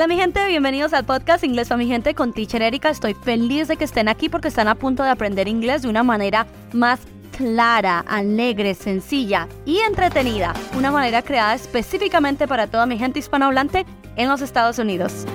Hola mi gente, bienvenidos al podcast Inglés para mi gente con Teacher Erika. Estoy feliz de que estén aquí porque están a punto de aprender inglés de una manera más clara, alegre, sencilla y entretenida. Una manera creada específicamente para toda mi gente hispanohablante en los Estados Unidos.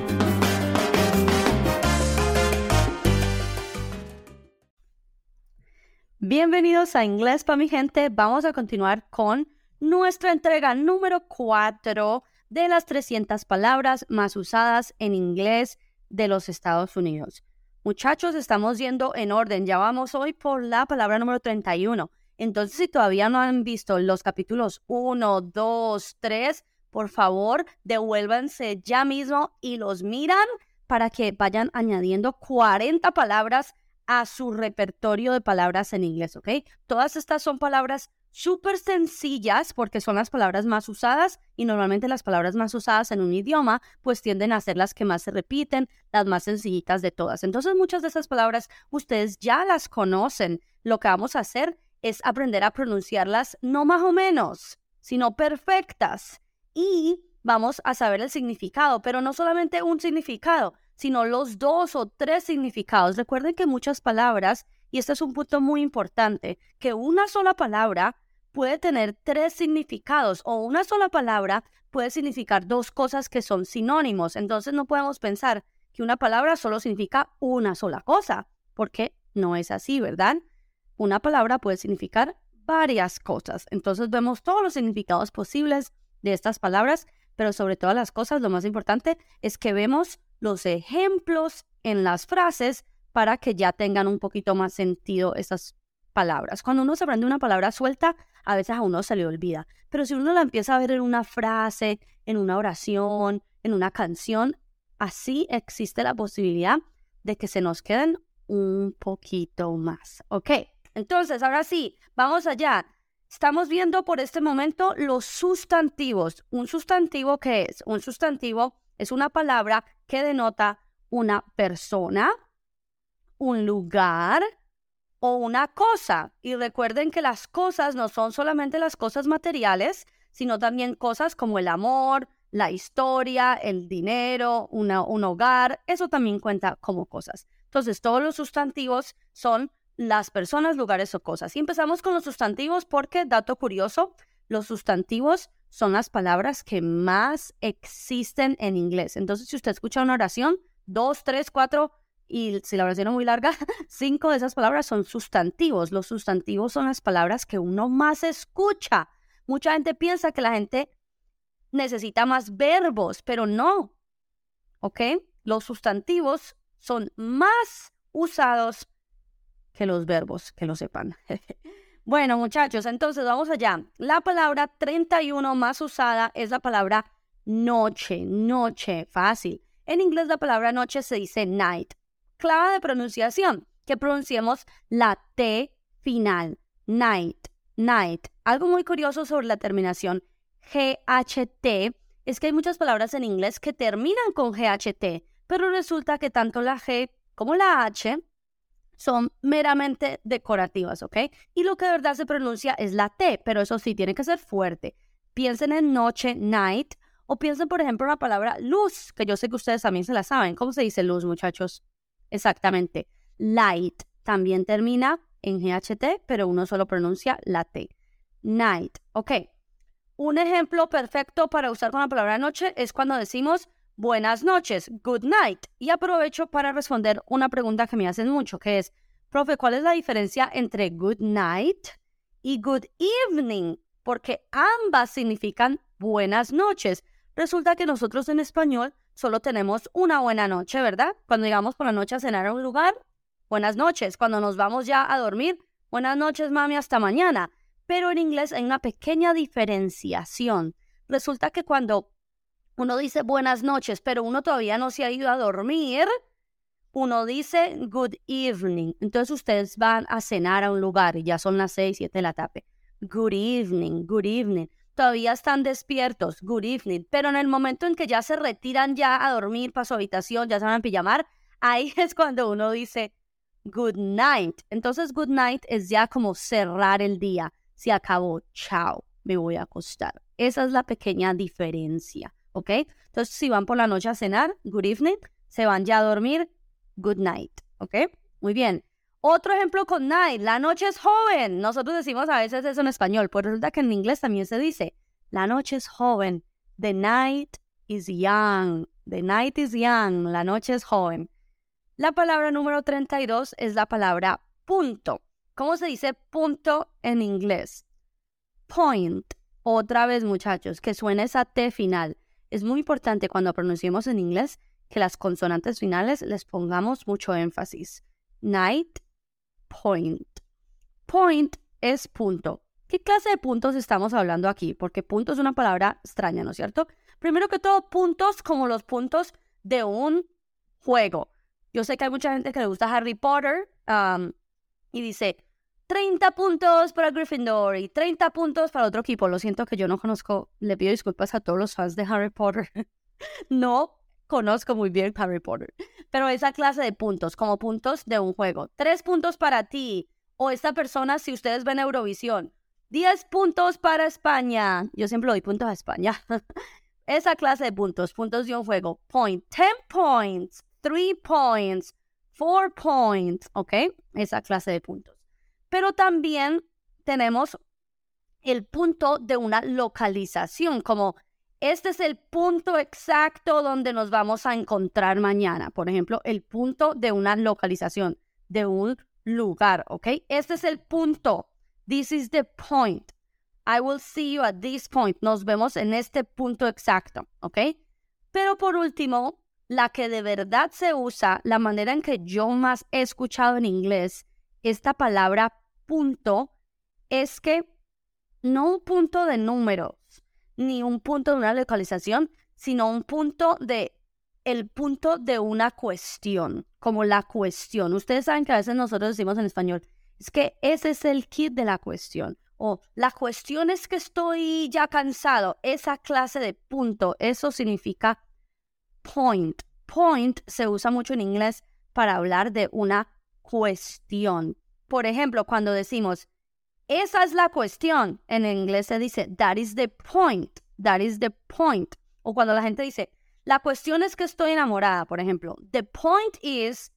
Bienvenidos a Inglés para mi gente. Vamos a continuar con nuestra entrega número 4 de las 300 palabras más usadas en inglés de los Estados Unidos. Muchachos, estamos yendo en orden. Ya vamos hoy por la palabra número 31. Entonces, si todavía no han visto los capítulos 1, 2, 3, por favor, devuélvanse ya mismo y los miran para que vayan añadiendo 40 palabras a su repertorio de palabras en inglés, ¿ok? Todas estas son palabras súper sencillas porque son las palabras más usadas y normalmente las palabras más usadas en un idioma pues tienden a ser las que más se repiten, las más sencillitas de todas. Entonces muchas de esas palabras ustedes ya las conocen. Lo que vamos a hacer es aprender a pronunciarlas no más o menos, sino perfectas. Y vamos a saber el significado, pero no solamente un significado, sino los dos o tres significados. Recuerden que muchas palabras, y este es un punto muy importante, que una sola palabra puede tener tres significados o una sola palabra puede significar dos cosas que son sinónimos. Entonces no podemos pensar que una palabra solo significa una sola cosa, porque no es así, ¿verdad? Una palabra puede significar varias cosas. Entonces vemos todos los significados posibles de estas palabras, pero sobre todas las cosas, lo más importante es que vemos los ejemplos en las frases para que ya tengan un poquito más sentido esas palabras. Cuando uno se aprende una palabra suelta, a veces a uno se le olvida. Pero si uno la empieza a ver en una frase, en una oración, en una canción, así existe la posibilidad de que se nos queden un poquito más. ¿Ok? Entonces, ahora sí, vamos allá. Estamos viendo por este momento los sustantivos. ¿Un sustantivo qué es? Un sustantivo es una palabra que denota una persona, un lugar, o una cosa. Y recuerden que las cosas no son solamente las cosas materiales, sino también cosas como el amor, la historia, el dinero, un hogar, eso también cuenta como cosas. Entonces, todos los sustantivos son las personas, lugares o cosas. Y empezamos con los sustantivos porque, dato curioso, los sustantivos son las palabras que más existen en inglés. Entonces, si usted escucha una oración, dos, tres, cuatro y si la oración es muy larga, cinco de esas palabras son sustantivos. Los sustantivos son las palabras que uno más escucha. Mucha gente piensa que la gente necesita más verbos, pero no. ¿Ok? Los sustantivos son más usados que los verbos, que lo sepan. bueno, muchachos, entonces vamos allá. La palabra 31 más usada es la palabra noche, noche, fácil. En inglés la palabra noche se dice night clave de pronunciación, que pronunciemos la T final, night, night. Algo muy curioso sobre la terminación GHT es que hay muchas palabras en inglés que terminan con GHT, pero resulta que tanto la G como la H son meramente decorativas, ¿ok? Y lo que de verdad se pronuncia es la T, pero eso sí, tiene que ser fuerte. Piensen en noche, night, o piensen, por ejemplo, en la palabra luz, que yo sé que ustedes también se la saben. ¿Cómo se dice luz, muchachos? Exactamente. Light también termina en GHT, pero uno solo pronuncia la T. Night. Ok. Un ejemplo perfecto para usar con la palabra noche es cuando decimos buenas noches, good night. Y aprovecho para responder una pregunta que me hacen mucho, que es, profe, ¿cuál es la diferencia entre good night y good evening? Porque ambas significan buenas noches. Resulta que nosotros en español solo tenemos una buena noche, ¿verdad? Cuando llegamos por la noche a cenar a un lugar, buenas noches. Cuando nos vamos ya a dormir, buenas noches, mami, hasta mañana. Pero en inglés hay una pequeña diferenciación. Resulta que cuando uno dice buenas noches, pero uno todavía no se ha ido a dormir, uno dice good evening. Entonces ustedes van a cenar a un lugar y ya son las seis, siete de la tarde. Good evening, good evening todavía están despiertos, good evening, pero en el momento en que ya se retiran ya a dormir para su habitación, ya se van a pijamar, ahí es cuando uno dice good night. Entonces good night es ya como cerrar el día, se acabó, chao, me voy a acostar. Esa es la pequeña diferencia, ¿ok? Entonces, si van por la noche a cenar, good evening. Se van ya a dormir, good night, ¿ok? Muy bien. Otro ejemplo con night, la noche es joven. Nosotros decimos a veces eso en español, pues resulta que en inglés también se dice, la noche es joven. The night is young. The night is young. La noche es joven. La palabra número 32 es la palabra punto. ¿Cómo se dice punto en inglés? Point. Otra vez, muchachos, que suene esa T final. Es muy importante cuando pronunciemos en inglés que las consonantes finales les pongamos mucho énfasis. Night, point. Point es punto. ¿Qué clase de puntos estamos hablando aquí? Porque punto es una palabra extraña, ¿no es cierto? Primero que todo, puntos como los puntos de un juego. Yo sé que hay mucha gente que le gusta Harry Potter y dice 30 puntos para Gryffindor y 30 puntos para otro equipo. Lo siento que yo no conozco, le pido disculpas a todos los fans de Harry Potter. no conozco muy bien Harry Potter. Pero esa clase de puntos, como puntos de un juego. Tres puntos para ti o esta persona si ustedes ven Eurovisión. 10 puntos para España. Yo siempre doy puntos a España. Esa clase de puntos, puntos de un juego. Point, 10 points, 3 points, 4 points, ¿ok? Esa clase de puntos. Pero también tenemos el punto de una localización, como este es el punto exacto donde nos vamos a encontrar mañana. Por ejemplo, el punto de una localización, de un lugar, ¿ok? Este es el punto. This is the point. I will see you at this point. Nos vemos en este punto exacto, ¿ok? Pero por último, la que de verdad se usa, la manera en que yo más he escuchado en inglés esta palabra punto, es que no un punto de números, ni un punto de una localización, sino un punto de el punto de una cuestión, como la cuestión. Ustedes saben que a veces nosotros decimos en español, es que ese es el kit de la cuestión. O la cuestión es que estoy ya cansado. Esa clase de punto, eso significa point. Point se usa mucho en inglés para hablar de una cuestión. Por ejemplo, cuando decimos, esa es la cuestión, en inglés se dice, that is the point, that is the point. O cuando la gente dice, la cuestión es que estoy enamorada, por ejemplo, the point is,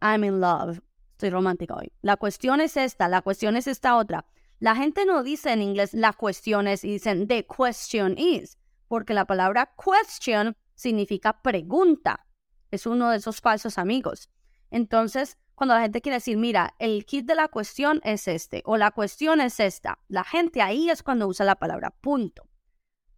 I'm in love. Estoy romántica hoy. La cuestión es esta, la cuestión es esta otra. La gente no dice en inglés la cuestión es y dicen the question is, porque la palabra question significa pregunta. Es uno de esos falsos amigos. Entonces, cuando la gente quiere decir, mira, el kit de la cuestión es este o la cuestión es esta, la gente ahí es cuando usa la palabra punto.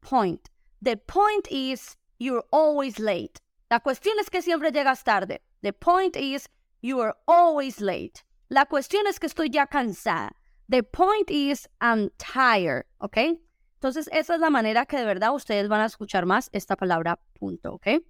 Point. The point is you're always late. La cuestión es que siempre llegas tarde. The point is you are always late. La cuestión es que estoy ya cansada. The point is I'm tired, ¿ok? Entonces, esa es la manera que de verdad ustedes van a escuchar más esta palabra punto, ¿ok?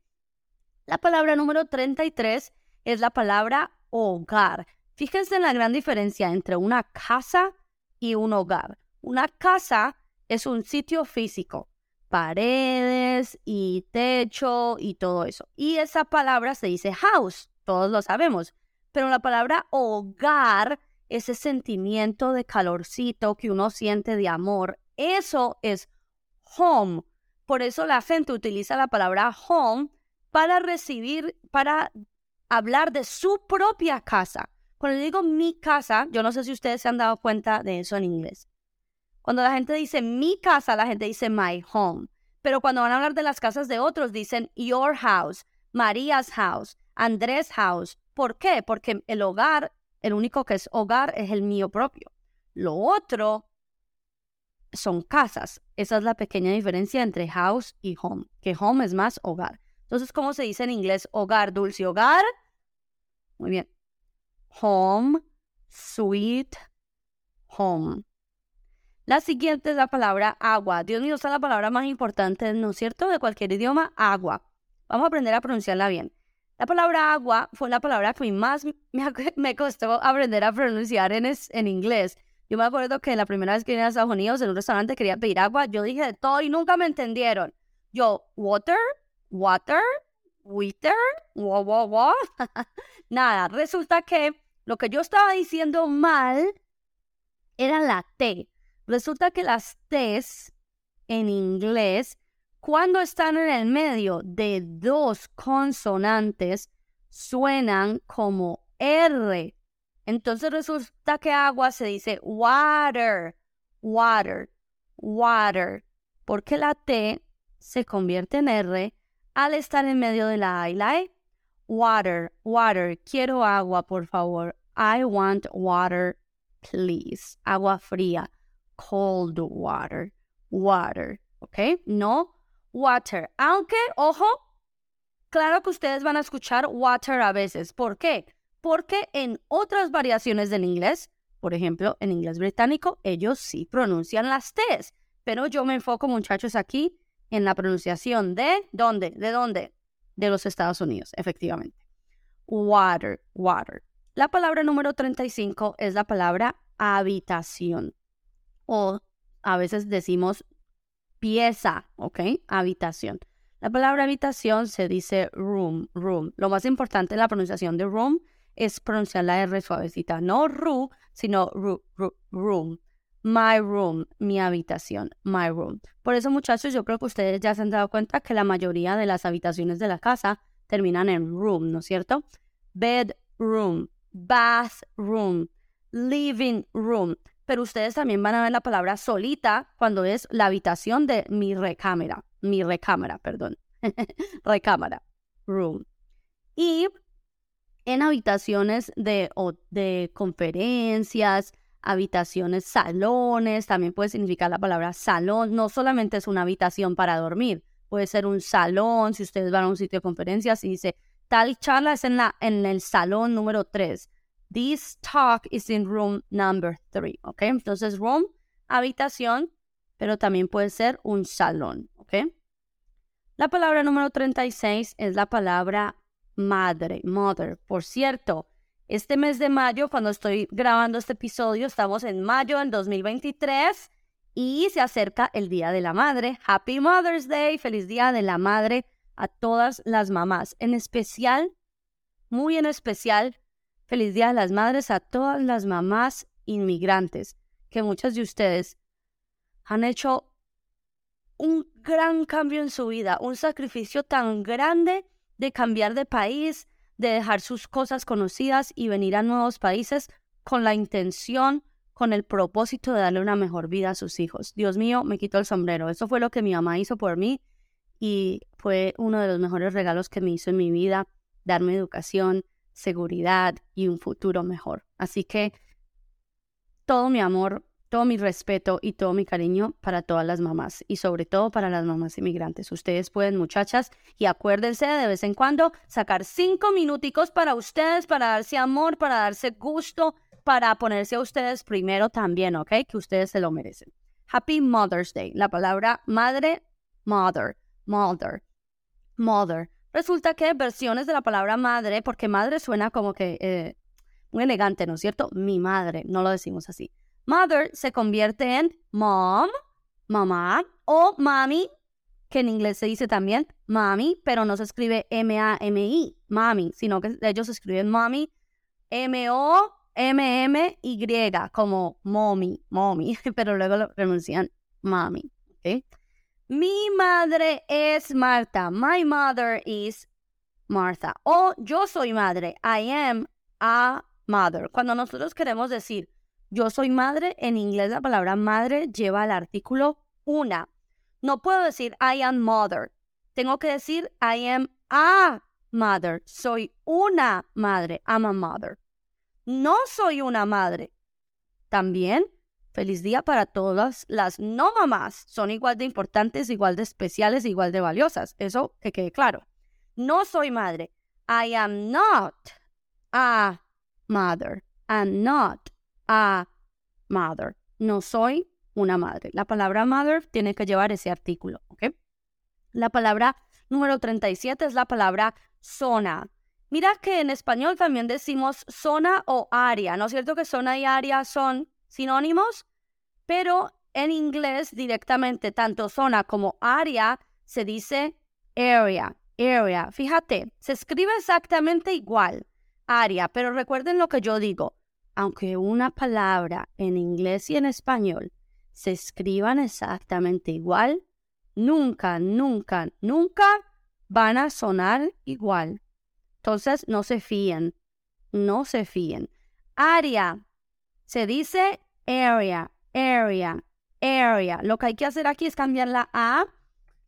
La palabra número 33 es la palabra hogar. Fíjense en la gran diferencia entre una casa y un hogar. Una casa es un sitio físico, paredes y techo y todo eso. Y esa palabra se dice house, todos lo sabemos. Pero la palabra hogar, ese sentimiento de calorcito que uno siente de amor, eso es home. Por eso la gente utiliza la palabra home para recibir, para hablar de su propia casa. Cuando digo mi casa, yo no sé si ustedes se han dado cuenta de eso en inglés. Cuando la gente dice mi casa, la gente dice my home. Pero cuando van a hablar de las casas de otros, dicen your house, María's house, Andrés house, ¿Por qué? Porque el hogar, el único que es hogar es el mío propio. Lo otro son casas. Esa es la pequeña diferencia entre house y home, que home es más hogar. Entonces, ¿cómo se dice en inglés hogar, dulce hogar? Muy bien. Home, sweet home. La siguiente es la palabra agua. Dios mío, esa es la palabra más importante, ¿no es cierto? De cualquier idioma, agua. Vamos a aprender a pronunciarla bien. La palabra agua fue la palabra que más me, costó aprender a pronunciar en, en inglés. Yo me acuerdo que la primera vez que vine a Estados Unidos en un restaurante quería pedir agua, yo dije de todo y nunca me entendieron. Yo, water, water, water, wow, wow, wow. Nada, resulta que lo que yo estaba diciendo mal era la T. Resulta que las T's en inglés cuando están en el medio de dos consonantes, suenan como R. Entonces resulta que agua se dice water, water, water, porque la T se convierte en R al estar en medio de la E. Water, water, quiero agua, por favor. I want water, please. Agua fría. Cold water, water. ¿Ok? No water. Aunque, ojo, claro que ustedes van a escuchar water a veces. ¿Por qué? Porque en otras variaciones del inglés, por ejemplo, en inglés británico, ellos sí pronuncian las T's. Pero yo me enfoco, muchachos, aquí en la pronunciación de ¿dónde? ¿De dónde? De los Estados Unidos, efectivamente. Water, water. La palabra número 35 es la palabra habitación. O a veces decimos pieza, ¿ok? Habitación. La palabra habitación se dice room, room. Lo más importante en la pronunciación de room es pronunciar la R suavecita. No ru, sino ru, room. My room, mi habitación, my room. Por eso, muchachos, yo creo que ustedes ya se han dado cuenta que la mayoría de las habitaciones de la casa terminan en room, ¿no es cierto? Bedroom, bathroom, living room. Pero ustedes también van a ver la palabra solita cuando es la habitación de mi recámara, mi recámara, perdón, recámara, room. Y en habitaciones de, de conferencias, habitaciones, salones, también puede significar la palabra salón, no solamente es una habitación para dormir, puede ser un salón, si ustedes van a un sitio de conferencias y dice, tal charla es en, la, en el salón número 3. This talk is in room number 3, ¿ok? Entonces, room, habitación, pero también puede ser un salón, ¿ok? La palabra número 36 es la palabra madre, mother. Por cierto, este mes de mayo, cuando estoy grabando este episodio, estamos en mayo del 2023 y se acerca el Día de la Madre. Happy Mother's Day, feliz Día de la Madre a todas las mamás, en especial, muy en especial, feliz Día de las Madres a todas las mamás inmigrantes, que muchas de ustedes han hecho un gran cambio en su vida, un sacrificio tan grande de cambiar de país, de dejar sus cosas conocidas y venir a nuevos países con la intención con el propósito de darle una mejor vida a sus hijos. Dios mío, me quito el sombrero. Eso fue lo que mi mamá hizo por mí y fue uno de los mejores regalos que me hizo en mi vida, darme educación, seguridad y un futuro mejor. Así que todo mi amor, todo mi respeto y todo mi cariño para todas las mamás y sobre todo para las mamás inmigrantes. Ustedes pueden, muchachas, y acuérdense de vez en cuando sacar cinco minuticos para ustedes, para darse amor, para darse gusto, para ponerse a ustedes primero también, ¿ok? Que ustedes se lo merecen. Happy Mother's Day. La palabra madre, mother, mother, mother. Resulta que versiones de la palabra madre, porque madre suena como que eh, muy elegante, ¿no es cierto? Mi madre, no lo decimos así. Mother se convierte en mom, mamá, o mami, que en inglés se dice también mami, pero no se escribe M-A-M-I, mami, sino que ellos escriben mami, M-O M-M-Y, como mommy, mommy, pero luego lo pronuncian mami. Mi madre es Marta. My mother is Martha. O yo soy madre. I am a mother. Cuando nosotros queremos decir yo soy madre, en inglés la palabra madre lleva el artículo una. No puedo decir I am mother. Tengo que decir I am a mother. Soy una madre. I'm a mother no soy una madre. También, feliz día para todas las no mamás. Son igual de importantes, igual de especiales, igual de valiosas. Eso que quede claro. No soy madre. I am not a mother. I'm not a mother. No soy una madre. La palabra mother tiene que llevar ese artículo. La palabra número 37 es la palabra zona. Mira que en español también decimos zona o área, ¿no es cierto que zona y área son sinónimos? Pero en inglés directamente tanto zona como área se dice area, area. Fíjate, se escribe exactamente igual, área, pero recuerden lo que yo digo. Aunque una palabra en inglés y en español se escriban exactamente igual, nunca, nunca, nunca van a sonar igual. Entonces, no se fíen, no se fíen. Área, se dice area, area, area. Lo que hay que hacer aquí es cambiar la A,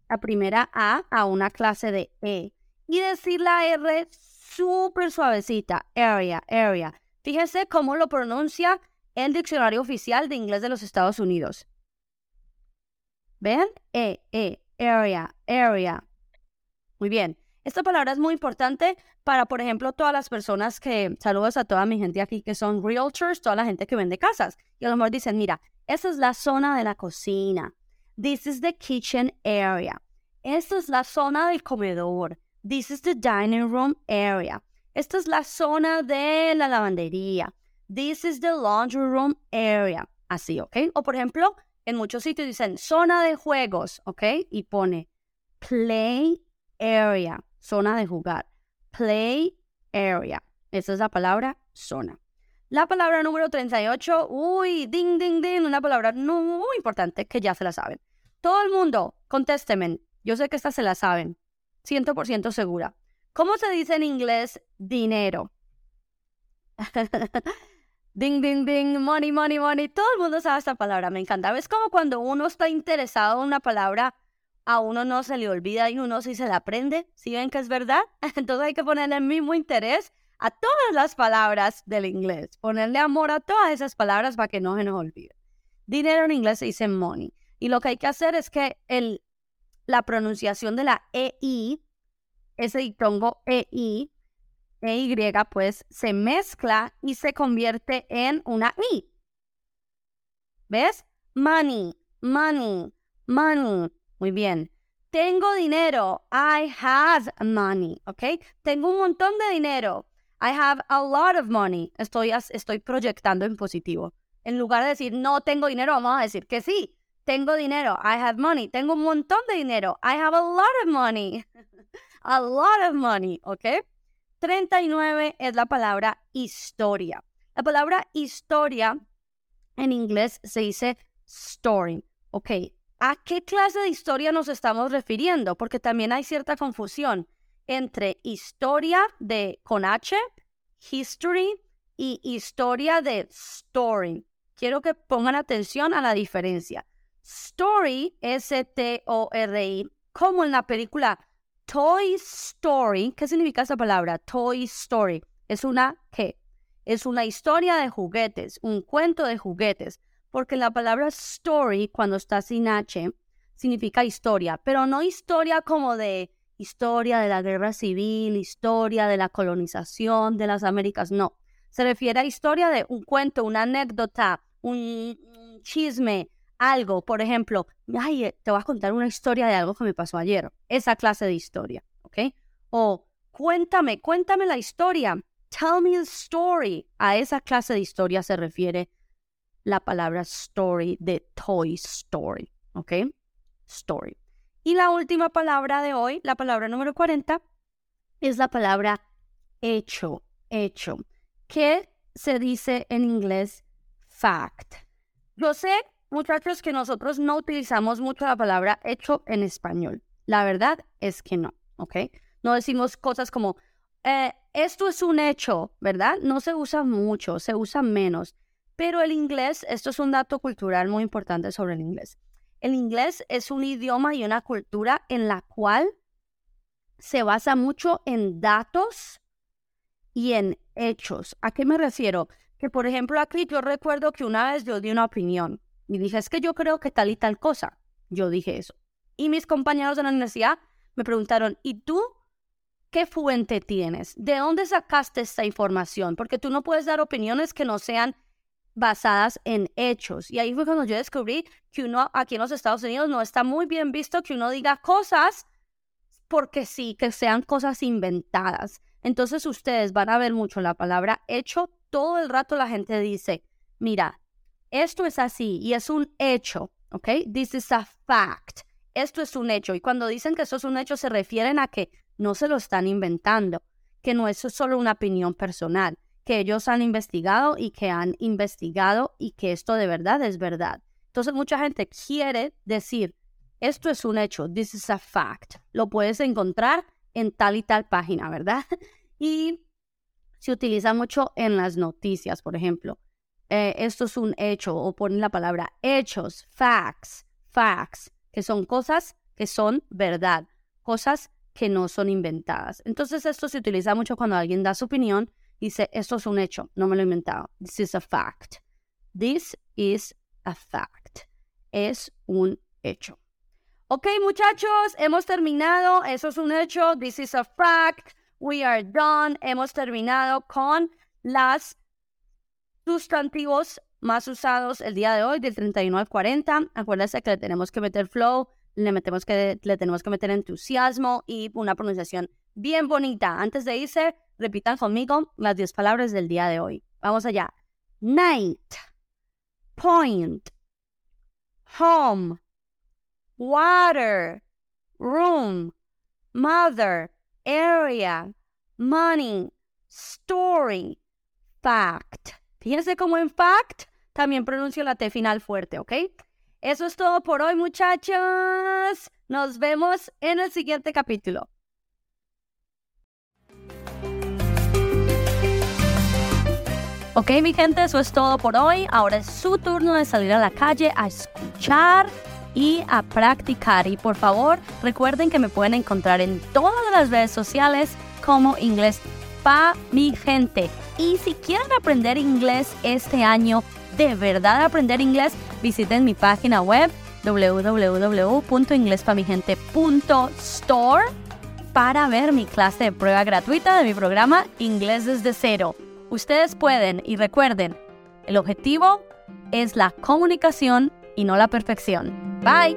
la primera A, a una clase de E. Y decir la R súper suavecita, area, area. Fíjense cómo lo pronuncia el diccionario oficial de inglés de los Estados Unidos. ¿Ven? E, E, area, area. Muy bien. Esta palabra es muy importante para, por ejemplo, todas las personas que, saludos a toda mi gente aquí que son realtors, toda la gente que vende casas. Y a lo mejor dicen, mira, esa es la zona de la cocina. This is the kitchen area. Esta es la zona del comedor. This is the dining room area. Esta es la zona de la lavandería. This is the laundry room area. Así, ¿ok? O por ejemplo, en muchos sitios dicen zona de juegos, ¿ok? Y pone play area, zona de jugar. Play area. Esa es la palabra zona. La palabra número 38, uy, ding, ding, ding, una palabra muy importante que ya se la saben. Todo el mundo, contésteme. Yo sé que esta se la saben. 100% segura. ¿Cómo se dice en inglés dinero? Ding, ding, ding, money, money, money. Todo el mundo sabe esta palabra, me encanta. Es como cuando uno está interesado en una palabra, a uno no se le olvida y uno sí se la aprende. ¿Sí ven que es verdad? Entonces hay que ponerle el mismo interés a todas las palabras del inglés. Ponerle amor a todas esas palabras para que no se nos olvide. Dinero en inglés se dice money. Y lo que hay que hacer es que el, la pronunciación de la EI, ese diptongo EI, EY, pues se mezcla y se convierte en una I. ¿Ves? Money, money, money. Muy bien. Tengo dinero. I have money. ¿Ok? Tengo un montón de dinero. I have a lot of money. Estoy, estoy proyectando en positivo. En lugar de decir no tengo dinero, vamos a decir que sí. Tengo dinero. I have money. Tengo un montón de dinero. I have a lot of money. a lot of money. ¿Ok? 39 es la palabra historia. La palabra historia en inglés se dice story. Ok, ¿a qué clase de historia nos estamos refiriendo? Porque también hay cierta confusión entre historia de con H, history, y historia de story. Quiero que pongan atención a la diferencia. Story, S-T-O-R-I, como en la película Toy Story, ¿qué significa esa palabra? Toy Story. Es una ¿qué? Es una historia de juguetes, un cuento de juguetes, porque la palabra story cuando está sin H significa historia, pero no historia como de historia de la guerra civil, historia de la colonización de las Américas, no. Se refiere a historia de un cuento, una anécdota, un chisme, algo, por ejemplo, ay, eh, te voy a contar una historia de algo que me pasó ayer, esa clase de historia, ¿ok? O cuéntame, cuéntame la historia, tell me the story. A esa clase de historia se refiere la palabra story de Toy Story, ¿ok? Story. Y la última palabra de hoy, la palabra número 40, es la palabra hecho, hecho, que se dice en inglés fact. Yo sé muchachos, que nosotros no utilizamos mucho la palabra hecho en español. La verdad es que no, ¿ok? No decimos cosas como, eh, esto es un hecho, ¿verdad? No se usa mucho, se usa menos. Pero el inglés, esto es un dato cultural muy importante sobre el inglés. El inglés es un idioma y una cultura en la cual se basa mucho en datos y en hechos. ¿A qué me refiero? Que, por ejemplo, aquí yo recuerdo que una vez yo di una opinión y dije, es que yo creo que tal y tal cosa. Yo dije eso. Y mis compañeros de la universidad me preguntaron, ¿y tú qué fuente tienes? ¿De dónde sacaste esta información? Porque tú no puedes dar opiniones que no sean basadas en hechos. Y ahí fue cuando yo descubrí que uno aquí en los Estados Unidos no está muy bien visto que uno diga cosas porque sí, que sean cosas inventadas. Entonces ustedes van a ver mucho la palabra hecho. Todo el rato la gente dice, mira, esto es así y es un hecho, ¿ok? This is a fact. Esto es un hecho. Y cuando dicen que eso es un hecho, se refieren a que no se lo están inventando, que no es solo una opinión personal, que ellos han investigado y que han investigado y que esto de verdad es verdad. Entonces mucha gente quiere decir, esto es un hecho, this is a fact. Lo puedes encontrar en tal y tal página, ¿verdad? Y se utiliza mucho en las noticias, por ejemplo. Eh, esto es un hecho, o ponen la palabra hechos, facts, facts, que son cosas que son verdad, cosas que no son inventadas. Entonces esto se utiliza mucho cuando alguien da su opinión y dice, esto es un hecho, no me lo he inventado. This is a fact. This is a fact. Es un hecho. Ok, muchachos, hemos terminado. Eso es un hecho. This is a fact. We are done. Hemos terminado con las sustantivos más usados el día de hoy, del 31 al 40. Acuérdense que le tenemos que meter flow, le, metemos que, le tenemos que meter entusiasmo y una pronunciación bien bonita. Antes de irse, repitan conmigo las 10 palabras del día de hoy. Vamos allá. Night, point, home, water, room, mother, area, money, story, fact. Fíjense cómo en fact también pronuncio la T final fuerte, ¿ok? Eso es todo por hoy, muchachos. Nos vemos en el siguiente capítulo. Ok, mi gente, eso es todo por hoy. Ahora es su turno de salir a la calle a escuchar y a practicar. Y por favor, recuerden que me pueden encontrar en todas las redes sociales como Inglés Pa Mi Gente. Y si quieren aprender inglés este año, de verdad aprender inglés, visiten mi página web www.inglespamigente.store para ver mi clase de prueba gratuita de mi programa Inglés desde cero. Ustedes pueden y recuerden, el objetivo es la comunicación y no la perfección. Bye.